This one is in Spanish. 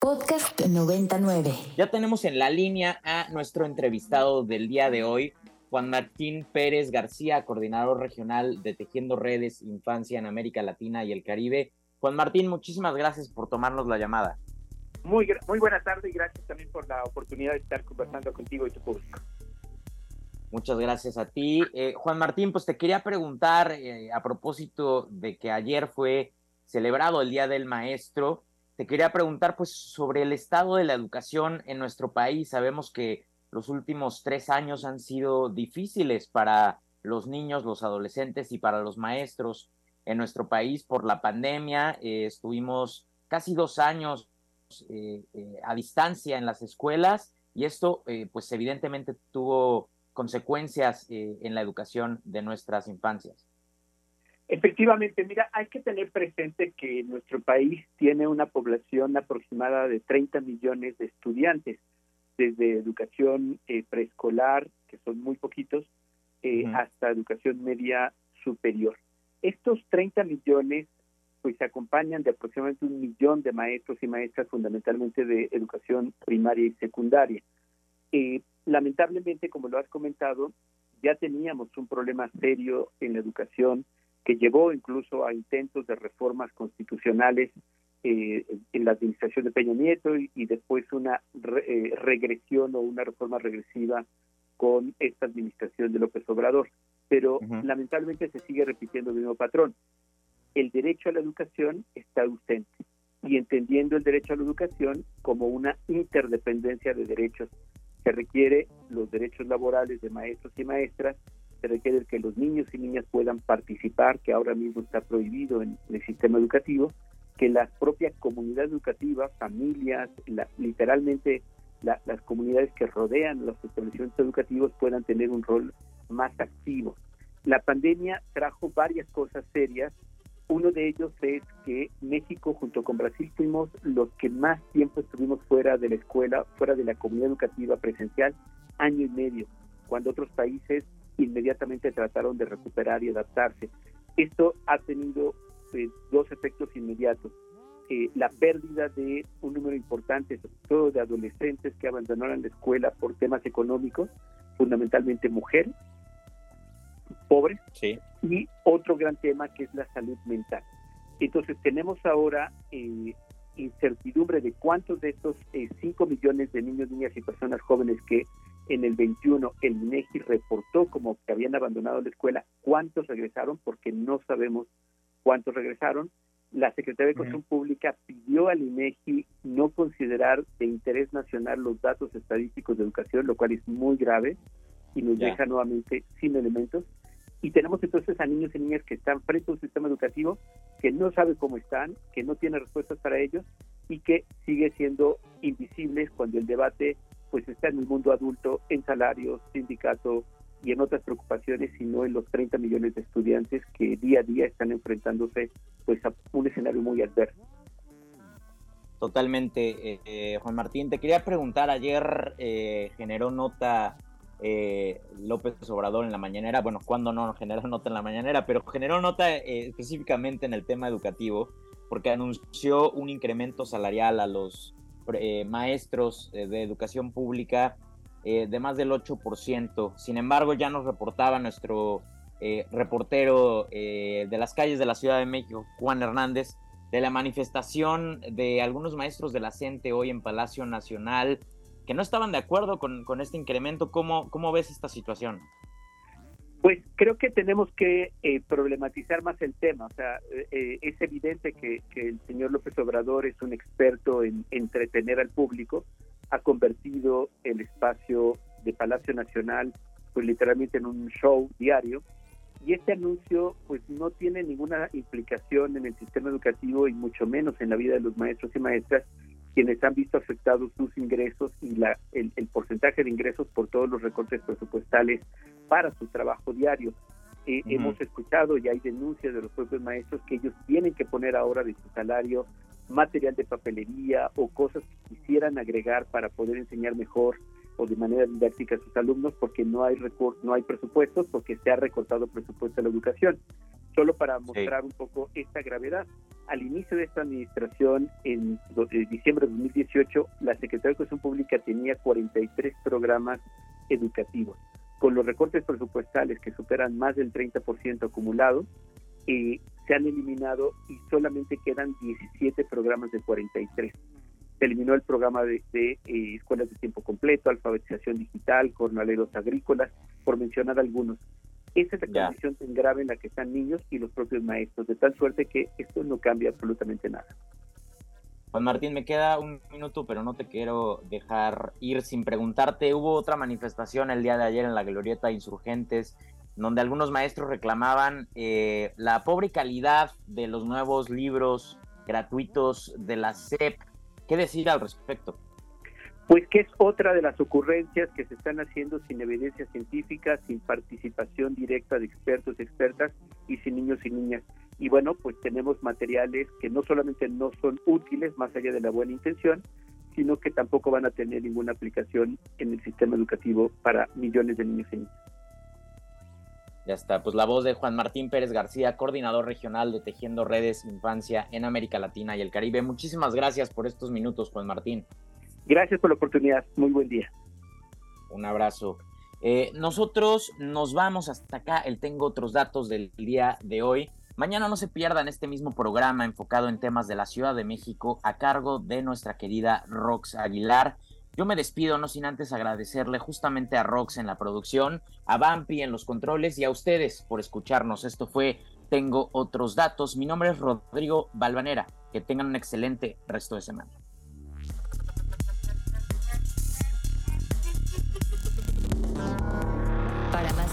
Podcast 99. Ya tenemos en la línea a nuestro entrevistado del día de hoy, Juan Martín Pérez García, coordinador regional de Tejiendo Redes Infancia en América Latina y el Caribe. Juan Martín, muchísimas gracias por tomarnos la llamada. Muy, muy buena tarde y gracias también por la oportunidad de estar conversando contigo y tu público. Muchas gracias a ti. Eh, Juan Martín, pues te quería preguntar eh, a propósito de que ayer fue celebrado el Día del Maestro te quería preguntar pues sobre el estado de la educación en nuestro país. Sabemos que los últimos tres años han sido difíciles para los niños, los adolescentes y para los maestros en nuestro país por la pandemia. Eh, estuvimos casi dos años eh, eh, a distancia en las escuelas y esto pues evidentemente tuvo consecuencias en la educación de nuestras infancias. Efectivamente, mira, hay que tener presente que nuestro país tiene una población aproximada de 30 millones de estudiantes, desde educación eh, preescolar, que son muy poquitos, eh, hasta educación media superior. Estos 30 millones pues se acompañan de aproximadamente un millón de maestros y maestras fundamentalmente de educación primaria y secundaria. Eh, lamentablemente, como lo has comentado, ya teníamos un problema serio en la educación que llevó incluso a intentos de reformas constitucionales eh, en la administración de Peña Nieto y, después una eh, regresión o una reforma regresiva con esta administración de López Obrador. Pero lamentablemente se sigue repitiendo el mismo patrón. El derecho a la educación está ausente y entendiendo el derecho a la educación como una interdependencia de derechos que requiere los derechos laborales de maestros y maestras se requiere que los niños y niñas puedan participar, que ahora mismo está prohibido en, el sistema educativo, que la propia comunidad educativa, familias, literalmente las comunidades que rodean los establecimientos educativos puedan tener un rol más activo. La pandemia trajo varias cosas serias. Uno de ellos es que México junto con Brasil fuimos los que más tiempo estuvimos fuera de la escuela, fuera de la comunidad educativa presencial, año y medio, cuando otros países inmediatamente trataron de recuperar y adaptarse. Esto ha tenido pues, dos efectos inmediatos. Eh, la pérdida de un número importante, sobre todo de adolescentes que abandonaron la escuela por temas económicos, fundamentalmente mujeres, pobres, y otro gran tema que es la salud mental. Entonces tenemos ahora eh, incertidumbre de cuántos de estos 5 eh, millones de niños, niñas y personas jóvenes que en el 21 el INEGI reportó como que habían abandonado la escuela, cuántos regresaron, porque no sabemos cuántos regresaron. La Secretaría de Educación Pública pidió al INEGI no considerar de interés nacional los datos estadísticos de educación, lo cual es muy grave y nos deja nuevamente sin elementos. Y tenemos entonces a niños y niñas que están frente a un sistema educativo que no sabe cómo están, que no tiene respuestas para ellos y que sigue siendo invisibles cuando el debate pues está en el mundo adulto, en salarios, sindicato y en otras preocupaciones, sino en los 30 millones de estudiantes que día a día están enfrentándose pues a un escenario muy adverso. Totalmente, eh, eh, Juan Martín. Te quería preguntar, ayer eh, generó nota López Obrador en la mañanera, bueno, cuando no generó nota en la mañanera, pero generó nota específicamente en el tema educativo, porque anunció un incremento salarial a los eh, maestros eh, de educación pública eh, de más del 8%. Sin embargo, ya nos reportaba nuestro reportero de las calles de la Ciudad de México, Juan Hernández, de la manifestación de algunos maestros de la CENTE hoy en Palacio Nacional que no estaban de acuerdo con, con este incremento. ¿Cómo, ¿Cómo ves esta situación? Pues creo que tenemos que eh, problematizar más el tema. O sea, eh, es evidente que, el señor López Obrador es un experto en entretener al público. Ha convertido el espacio de Palacio Nacional, pues literalmente en un show diario. Y este anuncio, pues no tiene ninguna implicación en el sistema educativo y mucho menos en la vida de los maestros y maestras, quienes han visto afectados sus ingresos y la, el, porcentaje de ingresos por todos los recortes presupuestales para su trabajo diario. Eh, hemos escuchado y hay denuncias de los propios maestros que ellos tienen que poner ahora de su salario material de papelería o cosas que quisieran agregar para poder enseñar mejor o de manera didáctica a sus alumnos porque no hay no hay presupuestos, porque se ha recortado presupuesto a la educación. Solo para mostrar un poco esta gravedad. Al inicio de esta administración, en, diciembre de 2018, la Secretaría de Educación Pública tenía 43 programas educativos. Con los recortes presupuestales que superan más del 30% acumulado, eh, se han eliminado y solamente quedan 17 programas de 43 se eliminó el programa de, eh, escuelas de tiempo completo, alfabetización digital, jornaleros agrícolas, por mencionar algunos. Esa es la condición tan grave en la que están niños y los propios maestros, de tal suerte que esto no cambia absolutamente nada. Juan Martín, me queda un minuto, pero no te quiero dejar ir sin preguntarte. Hubo otra manifestación el día de ayer en la Glorieta Insurgentes, donde algunos maestros reclamaban eh, la pobre calidad de los nuevos libros gratuitos de la SEP ¿Qué decir al respecto? Pues que es otra de las ocurrencias que se están haciendo sin evidencia científica, sin participación directa de expertos y expertas y sin niños y niñas. Y bueno, pues tenemos materiales que no solamente no son útiles, más allá de la buena intención, sino que tampoco van a tener ninguna aplicación en el sistema educativo para millones de niños y niñas. Ya está, pues la voz de Juan Martín Pérez García, coordinador regional de Tejiendo Redes Infancia en América Latina y el Caribe. Muchísimas gracias por estos minutos, Juan Martín. Gracias por la oportunidad. Muy buen día. Un abrazo. Eh, nosotros nos vamos hasta acá. El tengo otros datos del día de hoy. Mañana no se pierdan este mismo programa enfocado en temas de la Ciudad de México a cargo de nuestra querida Rox Aguilar. Yo me despido, no sin antes agradecerle justamente a Rox en la producción, a Bampi en los controles y a ustedes por escucharnos. Esto fue Tengo otros datos. Mi nombre es Rodrigo Balvanera. Que tengan un excelente resto de semana.